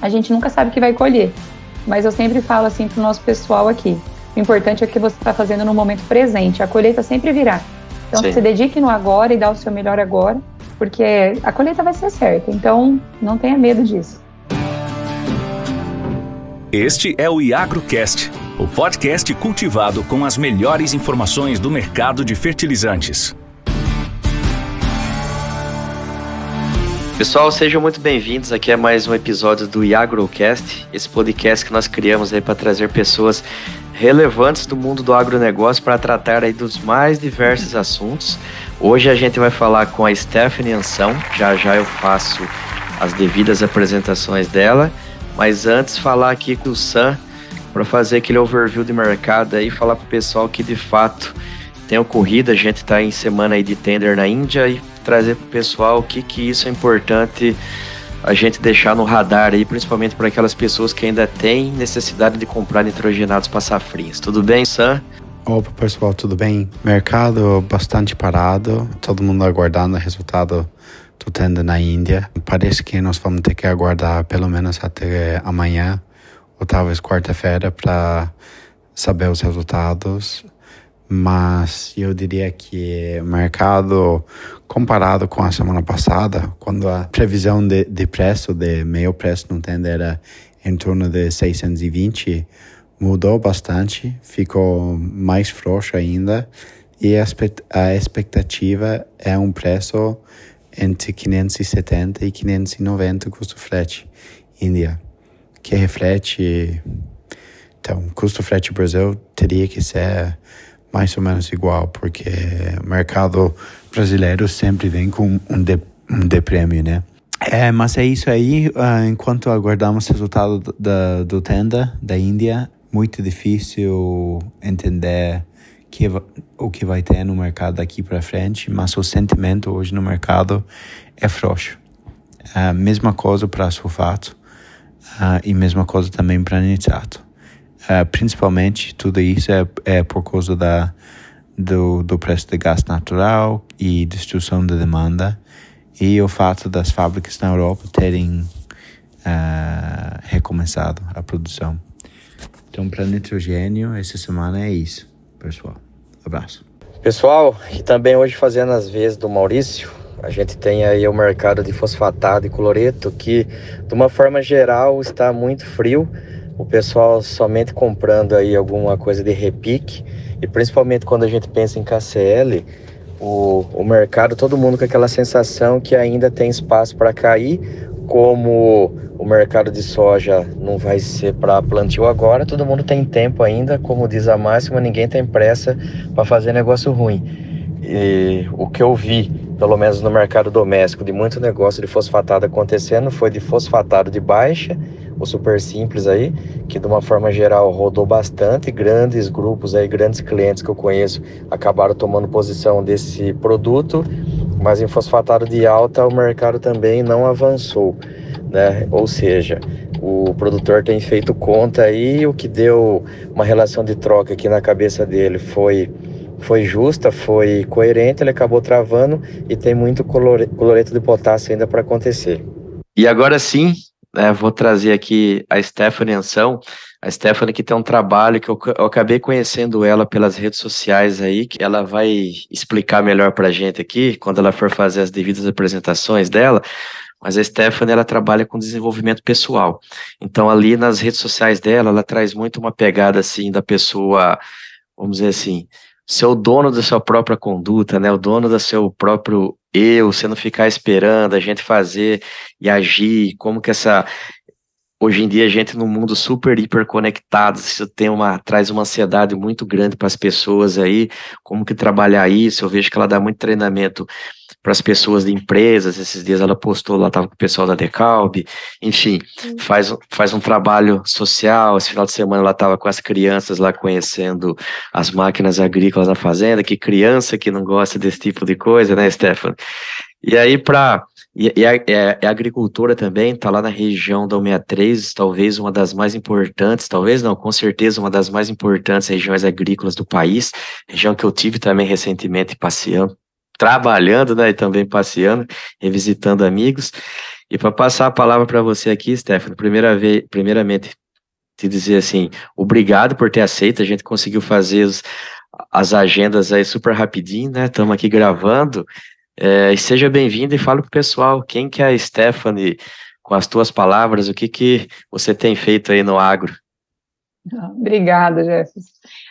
a gente nunca sabe o que vai colher. Mas eu sempre falo assim para o nosso pessoal aqui: o importante é o que você está fazendo no momento presente, a colheita sempre virá. Então, Sim. se dedique no agora e dá o seu melhor agora, porque a colheita vai ser certa. Então, não tenha medo disso. Este é o IagroCast, o podcast cultivado com as melhores informações do mercado de fertilizantes. Pessoal, sejam muito bem-vindos aqui a mais um episódio do IagroCast, esse podcast que nós criamos aí para trazer pessoas relevantes do mundo do agronegócio para tratar aí dos mais diversos assuntos. Hoje a gente vai falar com a Stephanie Ansão, já já eu faço as devidas apresentações dela, mas antes falar aqui com o Sam para fazer aquele overview de mercado aí, falar para o pessoal que de fato tem ocorrido, a gente está em semana aí de tender na Índia e trazer para o pessoal o que, que isso é importante a gente deixar no radar aí, principalmente para aquelas pessoas que ainda têm necessidade de comprar nitrogenados para safrinhas. Tudo bem, Sam? Opa, pessoal, tudo bem? Mercado bastante parado, todo mundo aguardando o resultado do tender na Índia. Parece que nós vamos ter que aguardar pelo menos até amanhã ou talvez quarta-feira para saber os resultados mas eu diria que o mercado, comparado com a semana passada, quando a previsão de, de preço, de meio preço no tender era em torno de 620, mudou bastante, ficou mais frouxo ainda. E a expectativa é um preço entre 570 e 590 custo frete Índia, que reflete então, custo frete Brasil teria que ser mais ou menos igual, porque o mercado brasileiro sempre vem com um de, um de prêmio, né? É, mas é isso aí. Uh, enquanto aguardamos o resultado da, do tenda da Índia, muito difícil entender que, o que vai ter no mercado daqui para frente, mas o sentimento hoje no mercado é frouxo. Uh, mesma coisa para sulfato uh, e mesma coisa também para nitrato. Uh, principalmente tudo isso é, é por causa da, do, do preço de gás natural e destruição da demanda e o fato das fábricas na Europa terem uh, recomeçado a produção. Então, para nitrogênio, essa semana é isso, pessoal. Abraço. Pessoal, e também hoje fazendo as vezes do Maurício, a gente tem aí o mercado de fosfatado e cloreto que, de uma forma geral, está muito frio o pessoal somente comprando aí alguma coisa de repique e principalmente quando a gente pensa em KCL, o, o mercado, todo mundo com aquela sensação que ainda tem espaço para cair, como o mercado de soja não vai ser para plantio agora, todo mundo tem tempo ainda, como diz a máxima, ninguém tem pressa para fazer negócio ruim. E o que eu vi, pelo menos no mercado doméstico, de muito negócio de fosfatado acontecendo foi de fosfatado de baixa o Super Simples aí, que de uma forma geral rodou bastante, grandes grupos aí, grandes clientes que eu conheço acabaram tomando posição desse produto, mas em fosfatado de alta o mercado também não avançou, né? Ou seja, o produtor tem feito conta aí, o que deu uma relação de troca aqui na cabeça dele foi foi justa, foi coerente, ele acabou travando e tem muito cloreto de potássio ainda para acontecer. E agora sim, é, vou trazer aqui a Stephanie Ansão. A Stephanie que tem um trabalho que eu, eu, acabei conhecendo ela pelas redes sociais aí, que ela vai explicar melhor para a gente aqui, quando ela for fazer as devidas apresentações dela. Mas a Stephanie, ela trabalha com desenvolvimento pessoal. Então, ali nas redes sociais dela, ela traz muito uma pegada, assim, da pessoa, vamos dizer assim, ser o dono da sua própria conduta, né? O dono do seu próprio eu, você não ficar esperando a gente fazer e agir, como que essa hoje em dia a gente num mundo super hiper conectado, isso tem uma traz uma ansiedade muito grande para as pessoas aí, como que trabalhar isso? Eu vejo que ela dá muito treinamento para as pessoas de empresas. Esses dias ela postou lá, estava com o pessoal da Decalb, enfim, uhum. faz, faz um trabalho social. Esse final de semana ela estava com as crianças lá conhecendo as máquinas agrícolas na fazenda. Que criança que não gosta desse tipo de coisa, né, Stefano? E aí, para. E, e, a, é, a agricultora também está lá na região da 163, talvez uma das mais importantes, talvez não, com certeza uma das mais importantes regiões agrícolas do país, região que eu tive também recentemente passeando trabalhando, né, e também passeando, revisitando amigos. E para passar a palavra para você aqui, Stefano, primeira vez, primeiramente, te dizer assim, obrigado por ter aceito, a gente conseguiu fazer os, as agendas aí super rapidinho, né? Estamos aqui gravando. É, seja bem-vindo e fala para o pessoal quem que é a Stephanie, com as tuas palavras, o que, que você tem feito aí no agro. Obrigada, Jefferson.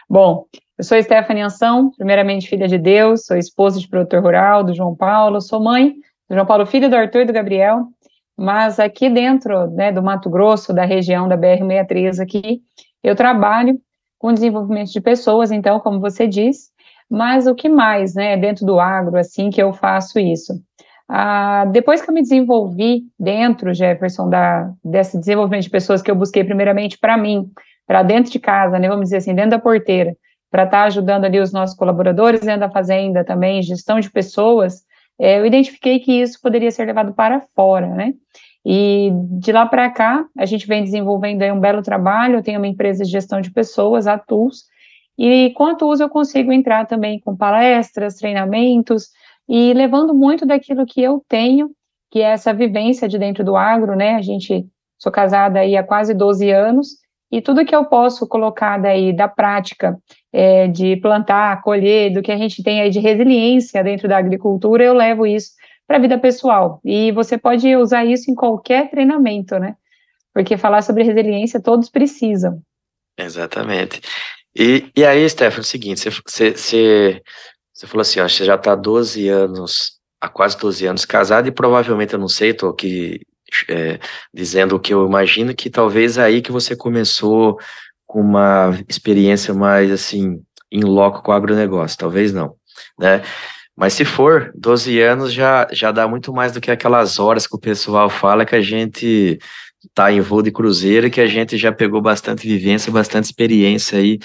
Bom, eu sou Stephanie Anção, primeiramente filha de Deus, sou esposa de produtor rural do João Paulo, sou mãe do João Paulo, filho do Arthur e do Gabriel, mas aqui dentro né, do Mato Grosso, da região da BR-63 aqui, eu trabalho com desenvolvimento de pessoas, então, como você disse, mas o que mais, né, dentro do agro, assim, que eu faço isso? Ah, depois que eu me desenvolvi dentro, Jefferson, da, desse desenvolvimento de pessoas que eu busquei primeiramente para mim, para dentro de casa, né, vamos dizer assim, dentro da porteira, para estar tá ajudando ali os nossos colaboradores dentro da fazenda também, gestão de pessoas, é, eu identifiquei que isso poderia ser levado para fora, né? E de lá para cá, a gente vem desenvolvendo um belo trabalho, eu tenho uma empresa de gestão de pessoas, a TULS, e com a TULS eu consigo entrar também com palestras, treinamentos, e levando muito daquilo que eu tenho, que é essa vivência de dentro do agro, né? A gente, sou casada aí há quase 12 anos, e tudo que eu posso colocar daí da prática é, de plantar, colher, do que a gente tem aí de resiliência dentro da agricultura, eu levo isso para a vida pessoal. E você pode usar isso em qualquer treinamento, né? Porque falar sobre resiliência todos precisam. Exatamente. E, e aí, Stefano, é o seguinte, você, você, você, você falou assim, ó, você já está há 12 anos, há quase 12 anos casado, e provavelmente, eu não sei, estou aqui é, dizendo o que eu imagino, que talvez é aí que você começou com uma experiência mais, assim, em loco com o agronegócio, talvez não, né? Mas se for, 12 anos já, já dá muito mais do que aquelas horas que o pessoal fala que a gente tá em voo de cruzeiro que a gente já pegou bastante vivência, bastante experiência aí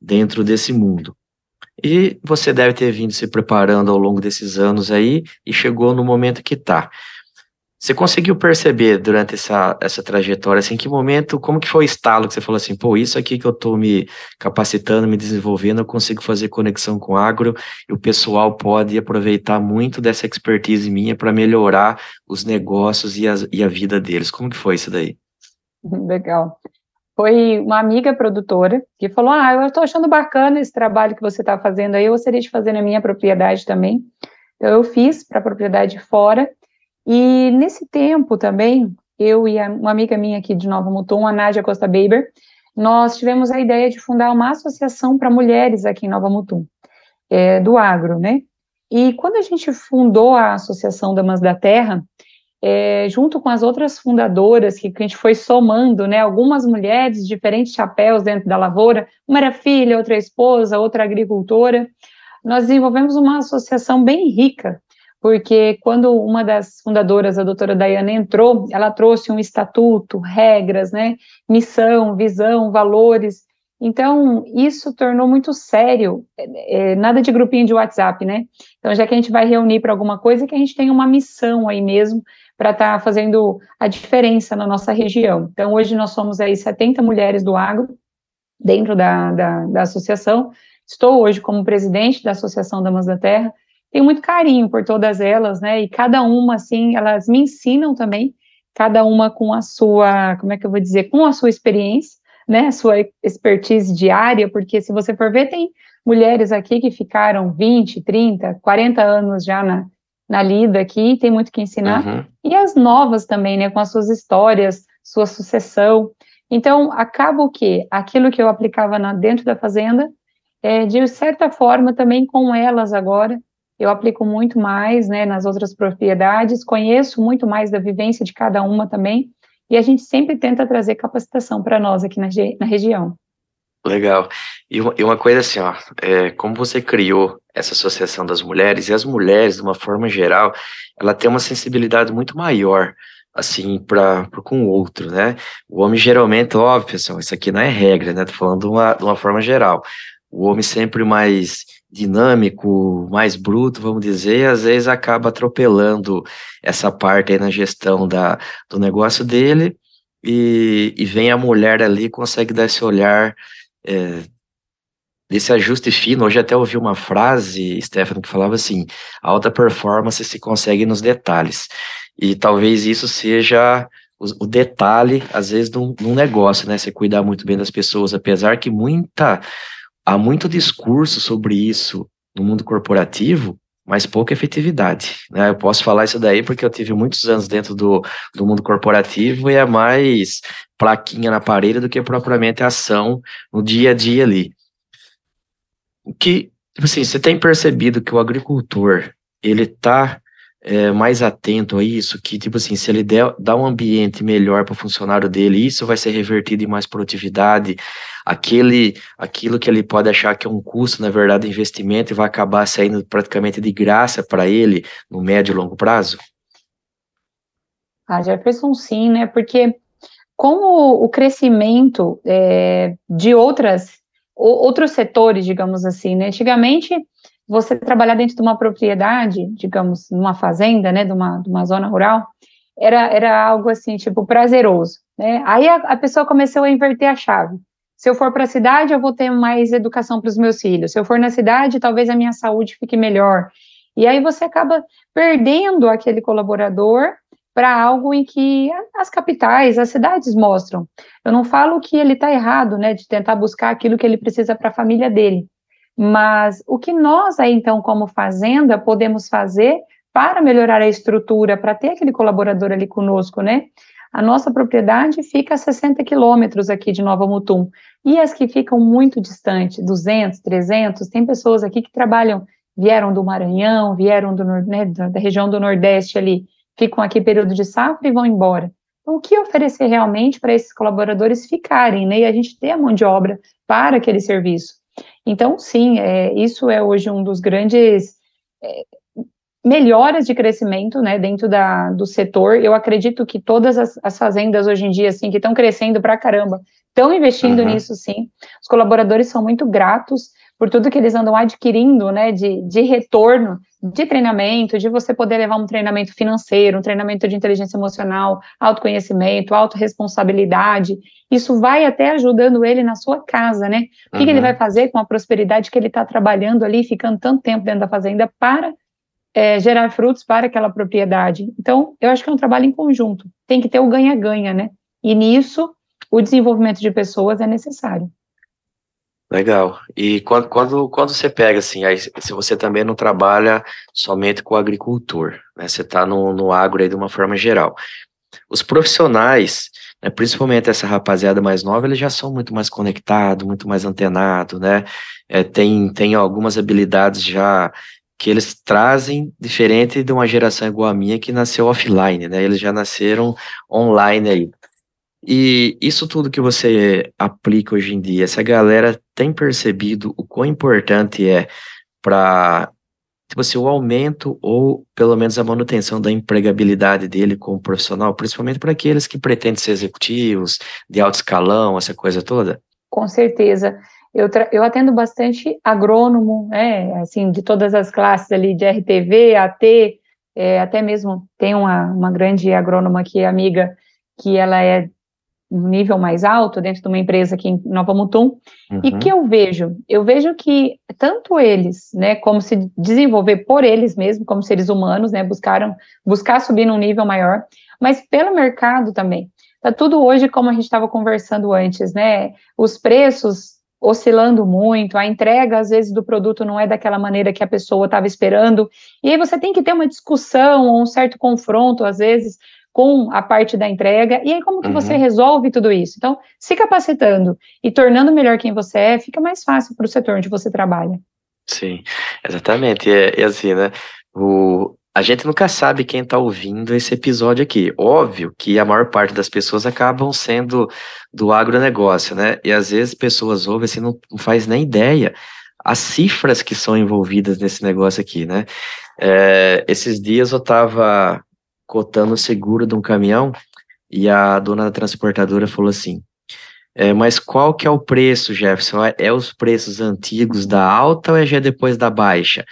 dentro desse mundo. E você deve ter vindo se preparando ao longo desses anos aí e chegou no momento que tá. Você conseguiu perceber durante essa, essa trajetória, assim, que momento, como que foi o estalo que você falou assim, pô, isso aqui que eu estou me capacitando, me desenvolvendo, eu consigo fazer conexão com agro e o pessoal pode aproveitar muito dessa expertise minha para melhorar os negócios e, as, e a vida deles. Como que foi isso daí? Legal. Foi uma amiga produtora que falou, ah, eu estou achando bacana esse trabalho que você está fazendo aí, eu gostaria de fazer na minha propriedade também. Então, eu fiz para a propriedade fora, e nesse tempo também, eu e uma amiga minha aqui de Nova Mutum, a Nádia Costa Baber, nós tivemos a ideia de fundar uma associação para mulheres aqui em Nova Mutum, é, do agro, né? E quando a gente fundou a Associação Damas da Terra, é, junto com as outras fundadoras, que, que, a gente foi somando, né, algumas mulheres, diferentes chapéus dentro da lavoura, uma era filha, outra esposa, outra agricultora, nós desenvolvemos uma associação bem rica, porque quando uma das fundadoras, a doutora Dayana, entrou, ela trouxe um estatuto, regras, né, missão, visão, valores. Então, isso tornou muito sério, é, é, nada de grupinho de WhatsApp, né? Então, já que a gente vai reunir para alguma coisa, que a gente tem uma missão aí mesmo para estar tá fazendo a diferença na nossa região. Então, hoje nós somos aí 70 mulheres do agro dentro da, da, da associação. Estou hoje como presidente da Associação Damas da Terra, tenho muito carinho por todas elas, né? E cada uma, assim, elas me ensinam também, cada uma com a sua, como é que eu vou dizer, com a sua experiência, né? A sua expertise diária, porque se você for ver, tem mulheres aqui que ficaram 20, 30, 40 anos já na, na lida aqui, tem muito que ensinar. Uhum. E as novas também, né? Com as suas histórias, sua sucessão. Então, acaba o quê? Aquilo que eu aplicava na, dentro da fazenda, é, de certa forma, também com elas agora, eu aplico muito mais né, nas outras propriedades, conheço muito mais da vivência de cada uma também, e a gente sempre tenta trazer capacitação para nós aqui na, na região. Legal. E uma, coisa assim, ó, é, como você criou essa associação das mulheres, e as mulheres, de uma forma geral, ela tem uma sensibilidade muito maior, assim, para com o outro, né? O homem geralmente, óbvio, pessoal, isso aqui não é regra, né? Tô falando de uma, de uma forma geral. O homem sempre mais dinâmico, mais bruto, vamos dizer, às vezes acaba atropelando essa parte aí na gestão da, do negócio dele, e, e vem a mulher ali consegue dar esse olhar é, desse ajuste fino. Hoje até ouvi uma frase, Stefano, que falava assim: a alta performance se consegue nos detalhes. E talvez isso seja o, detalhe, às vezes, de um, negócio, né? Você cuidar muito bem das pessoas, apesar que muita há muito discurso sobre isso no mundo corporativo, mas pouca efetividade. Né? Eu posso falar isso daí porque eu tive muitos anos dentro do, do mundo corporativo e é mais plaquinha na parede do que propriamente ação no dia a dia ali. O que, tipo assim, você tem percebido que o agricultor, ele está é, mais atento a isso, que, tipo assim, se ele der, dá um ambiente melhor para o funcionário dele, isso vai ser revertido em mais produtividade, aquele, aquilo que ele pode achar que é um custo, na verdade, investimento, e vai acabar saindo praticamente de graça para ele no médio e longo prazo? Ah, Jefferson, sim, né, porque com o, crescimento é, de outras, outros setores, digamos assim, né, antigamente você trabalhar dentro de uma propriedade, digamos, numa fazenda, né, de uma, de uma zona rural, era, era algo assim, tipo, prazeroso, né? Aí a, a pessoa começou a inverter a chave. Se eu for para a cidade, eu vou ter mais educação para os meus filhos. Se eu for na cidade, talvez a minha saúde fique melhor. E aí você acaba perdendo aquele colaborador para algo em que as capitais, as cidades mostram. Eu não falo que ele está errado, né, de tentar buscar aquilo que ele precisa para a família dele. Mas o que nós aí, então, como fazenda, podemos fazer para melhorar a estrutura, para ter aquele colaborador ali conosco, né? A nossa propriedade fica a 60 quilômetros aqui de Nova Mutum. E as que ficam muito distantes, 200, 300, tem pessoas aqui que trabalham, vieram do Maranhão, vieram do, né, da região do Nordeste ali, ficam aqui período de safra e vão embora. Então, o que oferecer realmente para esses colaboradores ficarem, né? E a gente ter a mão de obra para aquele serviço. Então, sim, é, isso é hoje um dos grandes é, melhoras de crescimento, né, dentro da, do setor. Eu acredito que todas as, as fazendas hoje em dia, assim, que estão crescendo pra caramba, estão investindo uhum. nisso, sim. Os colaboradores são muito gratos por tudo que eles andam adquirindo, né, de, de retorno, de treinamento, de você poder levar um treinamento financeiro, um treinamento de inteligência emocional, autoconhecimento, autorresponsabilidade, isso vai até ajudando ele na sua casa, né? O que, uhum. que ele vai fazer com a prosperidade que ele está trabalhando ali, ficando tanto tempo dentro da fazenda para é, gerar frutos para aquela propriedade. Então, eu acho que é um trabalho em conjunto. Tem que ter o ganha-ganha, né? E nisso, o desenvolvimento de pessoas é necessário. Legal. E quando, quando, quando você pega assim, aí, se você também não trabalha somente com o agricultor, né? Você está no, no agro aí de uma forma geral. Os profissionais, né, principalmente essa rapaziada mais nova, eles já são muito mais conectados, muito mais antenados, né? É, tem, tem algumas habilidades já que eles trazem diferente de uma geração igual a minha que nasceu offline, né? Eles já nasceram online aí. E isso tudo que você aplica hoje em dia, essa galera tem percebido o quão importante é para tipo assim, o aumento ou pelo menos a manutenção da empregabilidade dele como profissional, principalmente para aqueles que pretendem ser executivos, de alto escalão, essa coisa toda? Com certeza. Eu, eu atendo bastante agrônomo, né, assim, de todas as classes ali, de RTV, AT, é, até mesmo tem uma, uma grande agrônoma aqui, amiga, que ela é um nível mais alto dentro de uma empresa aqui em Nova Mutum, uhum. e que eu vejo, eu vejo que tanto eles, né, como se desenvolver por eles mesmos, como seres humanos, né, buscaram, buscar subir num nível maior, mas pelo mercado também. Tá tudo hoje como a gente estava conversando antes, né, os preços oscilando muito, a entrega às vezes do produto não é daquela maneira que a pessoa estava esperando, e aí você tem que ter uma discussão um certo confronto às vezes com a parte da entrega, e aí como que uhum. você resolve tudo isso? Então, se capacitando e tornando melhor quem você é, fica mais fácil para o setor onde você trabalha. Sim, exatamente, é, é assim, né, o, a gente nunca sabe quem está ouvindo esse episódio aqui. Óbvio que a maior parte das pessoas acabam sendo do agronegócio, né? E às vezes pessoas ouvem assim, não, não faz nem ideia as cifras que são envolvidas nesse negócio aqui, né? É, esses dias eu estava cotando o seguro de um caminhão e a dona da transportadora falou assim: é, mas qual que é o preço, Jefferson? É, é os preços antigos da alta ou é já depois da baixa?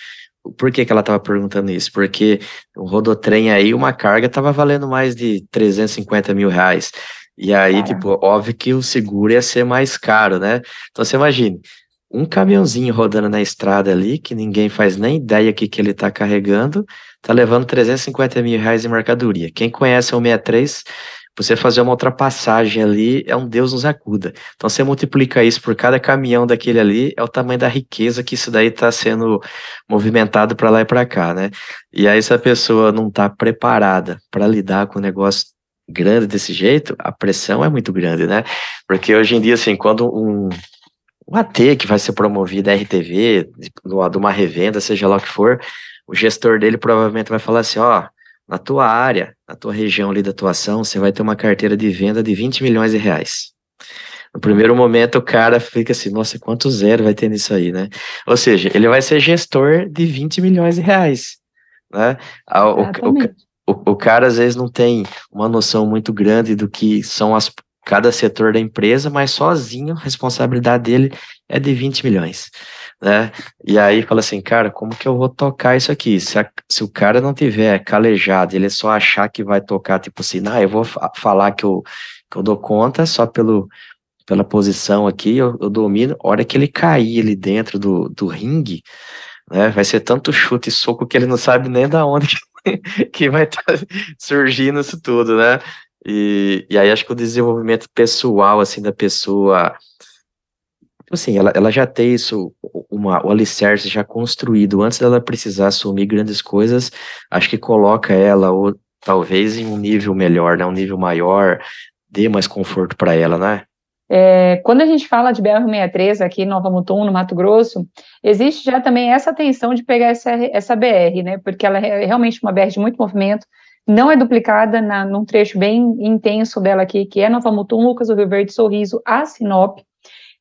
Por que, que ela estava perguntando isso? Porque o rodotrem aí, uma carga estava valendo mais de 350 mil reais. E aí, tipo, óbvio que o seguro ia ser mais caro, né? Então você imagine, um caminhãozinho rodando na estrada ali, que ninguém faz nem ideia que que ele está carregando, está levando 350 mil reais em mercadoria. Quem conhece o 63, você fazer uma ultrapassagem ali é um Deus nos acuda. Então você multiplica isso por cada caminhão daquele ali, é o tamanho da riqueza que isso daí está sendo movimentado para lá e para cá, né? E aí, se a pessoa não está preparada para lidar com um negócio grande desse jeito, a pressão é muito grande, né? Porque hoje em dia, assim, quando um, um AT que vai ser promovido a RTV, de, de uma revenda, seja lá o que for, o gestor dele provavelmente vai falar assim, ó, na tua área, na tua região ali da atuação, você vai ter uma carteira de venda de 20 milhões de reais. No primeiro momento, o cara fica assim, nossa, quanto zero vai ter nisso aí, né? Ou seja, ele vai ser gestor de 20 milhões de reais, né? O, o, o, o cara, às vezes, não tem uma noção muito grande do que são as, cada setor da empresa, mas sozinho a responsabilidade dele é de 20 milhões né? E aí fala assim, cara, como que eu vou tocar isso aqui? Se, a, se o cara não tiver calejado, ele só achar que vai tocar, tipo assim, ah, eu vou falar que eu, que eu dou conta só pelo, pela posição aqui, eu, eu domino, a hora que ele cair ali dentro do, do ringue, né, vai ser tanto chute e soco que ele não sabe nem da onde que, que vai estar tá surgindo isso tudo, né? E, e aí acho que o desenvolvimento pessoal, assim, da pessoa Tipo assim, ela, ela já tem isso, uma, o alicerce já construído, antes dela precisar assumir grandes coisas, acho que coloca ela, ou talvez em um nível melhor, né, um nível maior, dê mais conforto para ela, né? É, quando a gente fala de BR-63 aqui em Nova Mutum, no Mato Grosso, existe já também essa tensão de pegar essa, essa BR, né? Porque ela é realmente uma BR de muito movimento, não é duplicada na, num trecho bem intenso dela aqui, que é Nova Mutum, Lucas do Rio Verde, Sorriso, a Sinop.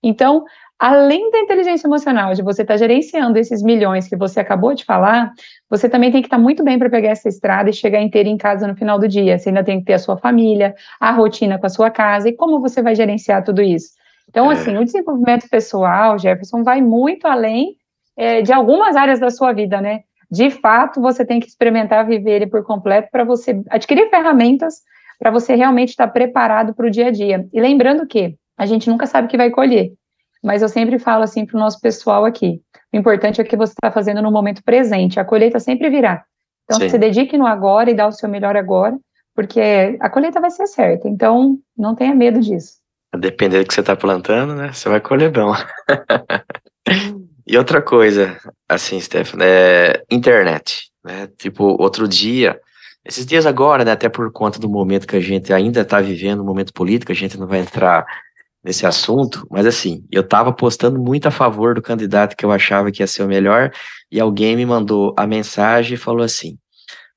Então, além da inteligência emocional, de você estar tá gerenciando esses milhões que você acabou de falar, você também tem que estar tá muito bem para pegar essa estrada e chegar inteiro em casa no final do dia. Você ainda tem que ter a sua família, a rotina com a sua casa e como você vai gerenciar tudo isso. Então, é. assim, o desenvolvimento pessoal, Jefferson, vai muito além é, de algumas áreas da sua vida, né? De fato, você tem que experimentar viver ele por completo para você adquirir ferramentas para você realmente estar preparado para o dia a dia. E lembrando que a gente nunca sabe o que vai colher. Mas eu sempre falo assim para o nosso pessoal aqui: o importante é o que você está fazendo no momento presente, a colheita sempre virá. Então, Sim. se dedique no agora e dá o seu melhor agora, porque a colheita vai ser certa. Então, não tenha medo disso. Dependendo do que você está plantando, né? Você vai colher bom. E outra coisa, assim, Stefano, é internet. Né? Tipo, outro dia, esses dias agora, né, até por conta do momento que a gente ainda está vivendo, um momento político, a gente não vai entrar nesse assunto, mas assim, eu estava postando muito a favor do candidato que eu achava que ia ser o melhor, e alguém me mandou a mensagem e falou assim: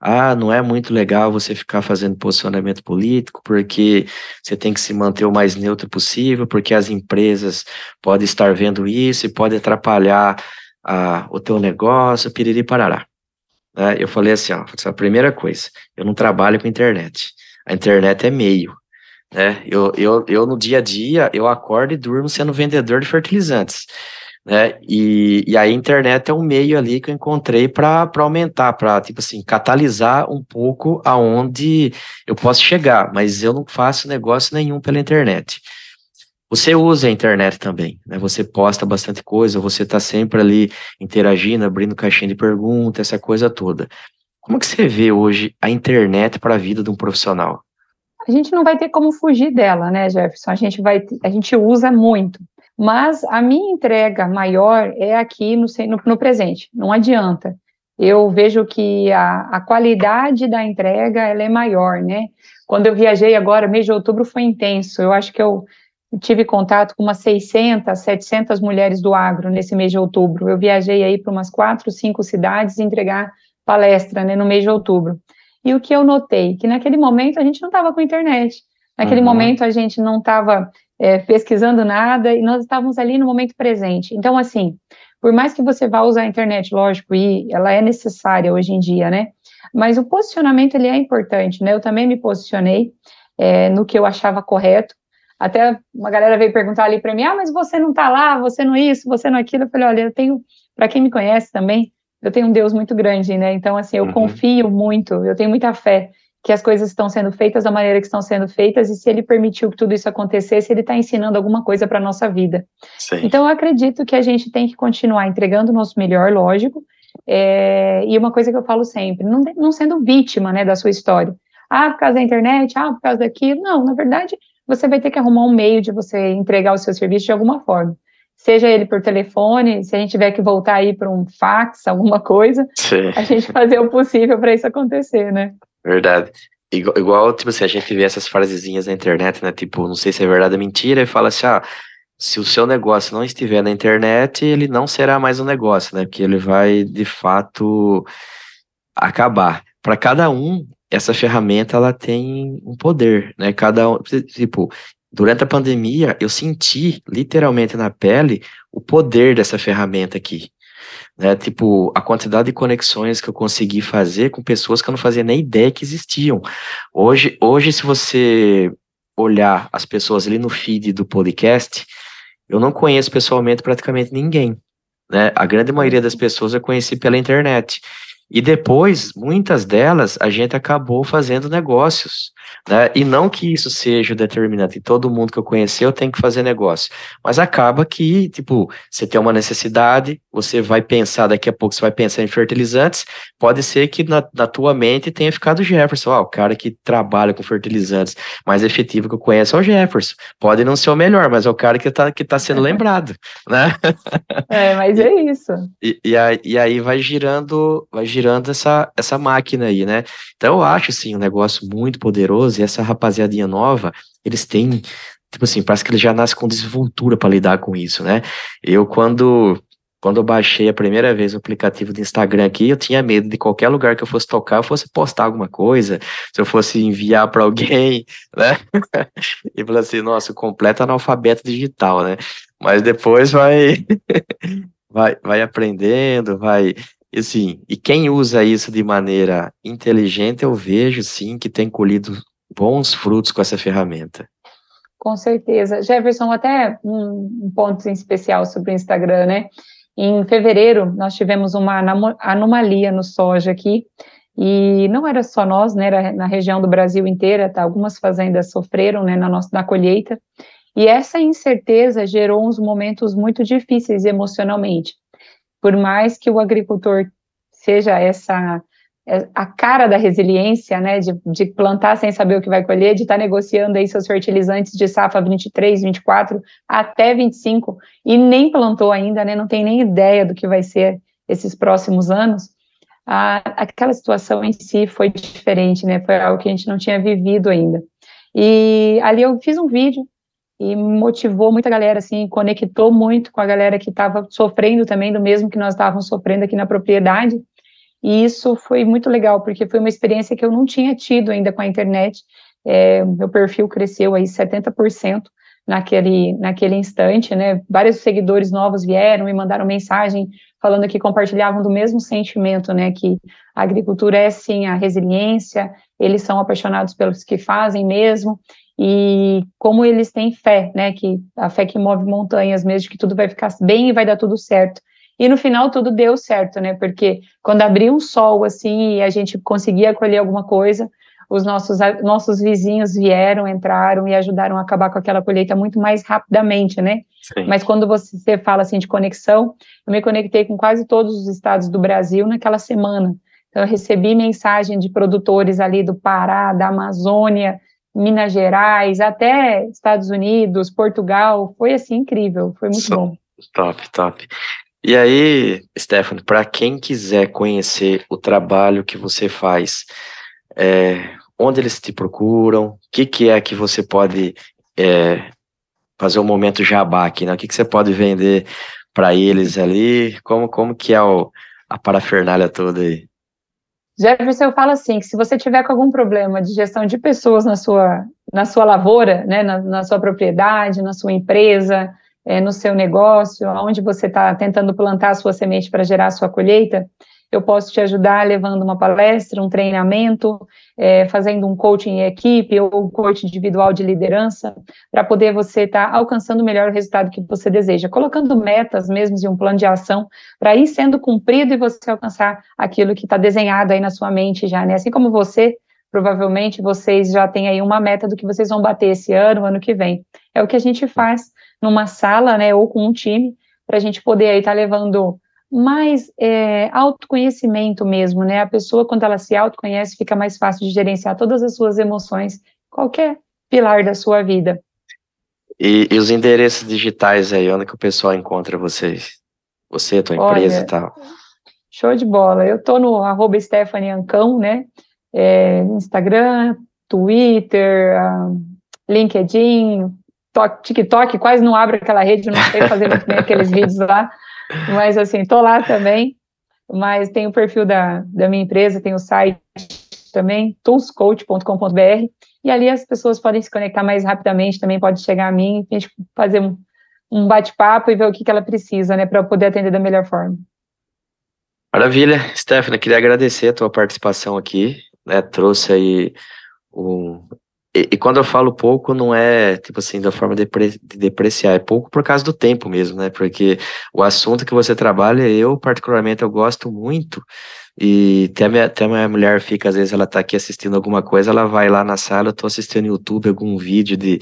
ah, não é muito legal você ficar fazendo posicionamento político, porque você tem que se manter o mais neutro possível, porque as empresas podem estar vendo isso e pode atrapalhar a, o teu negócio, piriri parará. Né? Eu falei assim, ó, a primeira coisa, eu não trabalho com internet. A internet é meio, né? Eu, eu, eu no dia a dia, eu acordo e durmo sendo vendedor de fertilizantes. Né? E, e a internet é um meio ali que eu encontrei para aumentar, para tipo assim, catalisar um pouco aonde eu posso chegar, mas eu não faço negócio nenhum pela internet. Você usa a internet também, né? Você posta bastante coisa, você está sempre ali interagindo, abrindo caixinha de perguntas, essa coisa toda. Como que você vê hoje a internet para a vida de um profissional? a gente não vai ter como fugir dela, né, Jefferson? A gente vai, a gente usa muito. Mas a minha entrega maior é aqui no, no, no presente. Não adianta. Eu vejo que a, a qualidade da entrega ela é maior, né? Quando eu viajei agora, mês de outubro foi intenso. Eu acho que eu tive contato com umas 600, 700 mulheres do agro nesse mês de outubro. Eu viajei aí para umas quatro, cinco cidades entregar palestra né, no mês de outubro. E o que eu notei? Que naquele momento a gente não estava com internet. Naquele uhum. momento a gente não estava é, pesquisando nada e nós estávamos ali no momento presente. Então, assim, por mais que você vá usar a internet, lógico, e ela é necessária hoje em dia, né? Mas o posicionamento ele é importante, né? Eu também me posicionei é, no que eu achava correto. Até uma galera veio perguntar ali para mim: ah, mas você não está lá, você não isso, você não aquilo. Eu falei: olha, eu tenho, para quem me conhece também, eu tenho um Deus muito grande, né? Então, assim, eu uhum. confio muito, eu tenho muita fé que as coisas estão sendo feitas da maneira que estão sendo feitas e se ele permitiu que tudo isso acontecesse, ele está ensinando alguma coisa para a nossa vida. Sim. Então, eu acredito que a gente tem que continuar entregando o nosso melhor, lógico, é, e uma coisa que eu falo sempre, não, não sendo vítima né, da sua história. Ah, por causa da internet, ah, por causa daquilo. Não, na verdade, você vai ter que arrumar um meio de você entregar o seu serviço de alguma forma. Seja ele por telefone, se a gente tiver que voltar aí para um fax, alguma coisa, Sim. a gente fazer o possível para isso acontecer, né? Verdade. Igual, igual, tipo assim, a gente vê essas frasezinhas na internet, né? Tipo, não sei se é verdade ou mentira, e fala assim, ah, se o seu negócio não estiver na internet, ele não será mais um negócio, né? Porque ele vai, de fato, acabar. Para cada um, essa ferramenta, ela tem um poder, né? Cada um, tipo, durante a pandemia, eu senti, literalmente na pele, o poder dessa ferramenta aqui né? Tipo, a quantidade de conexões que eu consegui fazer com pessoas que eu não fazia nem ideia que existiam. Hoje, hoje se você olhar as pessoas ali no feed do podcast, eu não conheço pessoalmente praticamente ninguém. Né? A grande maioria das pessoas eu conheci pela internet. E depois, muitas delas, a gente acabou fazendo negócios. Né? E não que isso seja determinante, todo mundo que eu conheci eu tenho que fazer negócio. Mas acaba que, tipo, você tem uma necessidade, você vai pensar, daqui a pouco você vai pensar em fertilizantes, pode ser que na, na tua mente tenha ficado Jefferson, ah, o cara que trabalha com fertilizantes mais efetivo que eu conheço é o Jefferson. Pode não ser o melhor, mas é o cara que está que tá sendo lembrado, né? É, mas é isso. E, e, aí, e aí vai girando, vai girando essa, essa máquina aí, né? Então eu acho, assim, um negócio muito poderoso essa rapaziadinha nova, eles têm, tipo assim, parece que eles já nascem com desenvoltura para lidar com isso, né? Eu, quando quando eu baixei a primeira vez o aplicativo do Instagram aqui, eu tinha medo de qualquer lugar que eu fosse tocar, eu fosse postar alguma coisa, se eu fosse enviar para alguém, né? e falei assim, nossa, completo analfabeto digital, né? Mas depois vai, vai, vai aprendendo, vai. Assim, e quem usa isso de maneira inteligente, eu vejo sim que tem colhido bons frutos com essa ferramenta. Com certeza. Jefferson, até um, ponto em especial sobre o Instagram, né? Em fevereiro, nós tivemos uma anomalia no soja aqui, e não era só nós, né, era na região do Brasil inteira, tá? algumas fazendas sofreram, né, na, nossa, na colheita, e essa incerteza gerou uns momentos muito difíceis emocionalmente. Por mais que o agricultor seja essa a cara da resiliência, né, de, de, plantar sem saber o que vai colher, de estar tá negociando aí seus fertilizantes de safra 23, 24 até 25 e nem plantou ainda, né, não tem nem ideia do que vai ser esses próximos anos, a, aquela situação em si foi diferente, né, foi algo que a gente não tinha vivido ainda. E ali eu fiz um vídeo e motivou muita galera, assim, conectou muito com a galera que estava sofrendo também do mesmo que nós estávamos sofrendo aqui na propriedade, e isso foi muito legal, porque foi uma experiência que eu não tinha tido ainda com a internet. É, meu perfil cresceu aí 70% naquele, naquele instante, né? Vários seguidores novos vieram e mandaram mensagem falando que compartilhavam do mesmo sentimento, né? Que a agricultura é sim a resiliência, eles são apaixonados pelos que fazem mesmo, e como eles têm fé, né? Que a fé que move montanhas mesmo, que tudo vai ficar bem e vai dar tudo certo. E no final tudo deu certo, né? Porque quando abriu um sol assim e a gente conseguia colher alguma coisa, os nossos, nossos vizinhos vieram, entraram e ajudaram a acabar com aquela colheita muito mais rapidamente, né? Sim. Mas quando você fala assim de conexão, eu me conectei com quase todos os estados do Brasil naquela semana. Então, eu recebi mensagem de produtores ali do Pará, da Amazônia, Minas Gerais, até Estados Unidos, Portugal. Foi assim incrível, foi muito bom. Top, top. E aí, Stephanie, para quem quiser conhecer o trabalho que você faz, é, onde eles te procuram, o que, que é que você pode é, fazer um momento jabá aqui, né? O que, que você pode vender para eles ali? Como, como que é o, a parafernália toda aí? Jefferson, eu falo assim, que se você tiver com algum problema de gestão de pessoas na sua, na sua lavoura, né, na, na sua propriedade, na sua empresa, é, no seu negócio, onde você está tentando plantar a sua semente para gerar a sua colheita, eu posso te ajudar levando uma palestra, um treinamento, é, fazendo um coaching em equipe ou um coaching individual de liderança, para poder você estar tá alcançando o melhor resultado que você deseja, colocando metas mesmo e um plano de ação para ir sendo cumprido e você alcançar aquilo que está desenhado aí na sua mente já, né? Assim como você provavelmente vocês já têm aí uma meta do que vocês vão bater esse ano, ano que vem. É o que a gente faz numa sala, né, ou com um time, para a gente poder aí estar tá levando mais é, autoconhecimento mesmo, né? A pessoa, quando ela se autoconhece, fica mais fácil de gerenciar todas as suas emoções, qualquer pilar da sua vida. E, e os endereços digitais aí, onde que o pessoal encontra vocês? Você, tua empresa Olha, e tal. Show de bola. Eu tô no arroba Stephanie Ancão, né? É, Instagram, Twitter, LinkedIn, TikTok, quase não abro aquela rede, não sei fazer muito bem aqueles vídeos lá. Mas assim, tô lá também. Mas tem o perfil da, da minha empresa, tem o site também, toolscoach.com.br. E ali as pessoas podem se conectar mais rapidamente, também pode chegar a mim, a gente fazer um, um bate-papo e ver o que, que ela precisa, né, para poder atender da melhor forma. Maravilha, Stephanie, queria agradecer a tua participação aqui, né, trouxe aí um, e, e, quando eu falo pouco, não é, tipo assim, da forma de, depre, de depreciar, é pouco por causa do tempo mesmo, né? Porque o assunto que você trabalha, eu particularmente, eu gosto muito, e até a, minha, até minha mulher fica, às vezes ela tá aqui assistindo alguma coisa, ela vai lá na sala, eu tô assistindo no YouTube algum vídeo de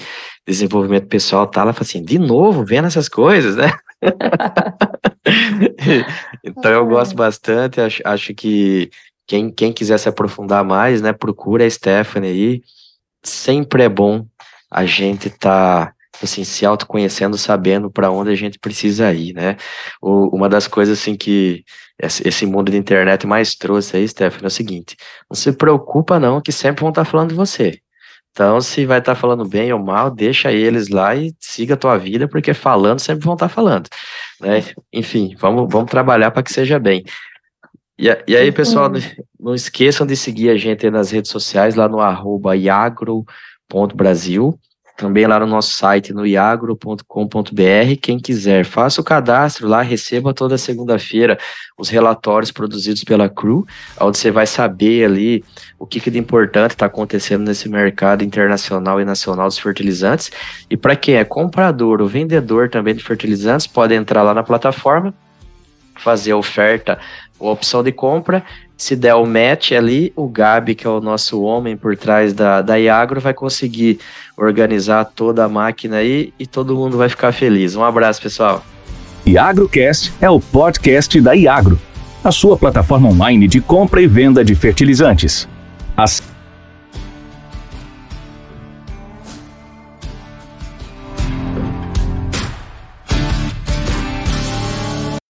desenvolvimento pessoal, tá? Ela fala assim, de novo, vendo essas coisas, né? então eu gosto bastante, acho, acho que quem, quem quiser se aprofundar mais, né, procura a Stephanie aí, sempre é bom a gente tá assim se autoconhecendo, sabendo para onde a gente precisa ir, né? O, uma das coisas assim que esse mundo de internet mais trouxe aí, Stephanie, é o seguinte: não se preocupa não, que sempre vão estar tá falando de você. Então, se vai estar tá falando bem ou mal, deixa eles lá e siga a tua vida, porque falando sempre vão estar tá falando, né? Enfim, vamos, vamos trabalhar para que seja bem. E, e aí, pessoal, não, não esqueçam de seguir a gente nas redes sociais, lá no arroba iagro.brasil, também lá no nosso site, no iagro.com.br. Quem quiser, faça o cadastro lá, receba toda segunda-feira os relatórios produzidos pela CRU, onde você vai saber ali o que, que de importante está acontecendo nesse mercado internacional e nacional dos fertilizantes. E para quem é comprador ou vendedor também de fertilizantes, pode entrar lá na plataforma, fazer a oferta a opção de compra. Se der o match ali, o Gabi, que é o nosso homem por trás da, da Iagro, vai conseguir organizar toda a máquina aí e todo mundo vai ficar feliz. Um abraço, pessoal. IagroCast é o podcast da Iagro, a sua plataforma online de compra e venda de fertilizantes. As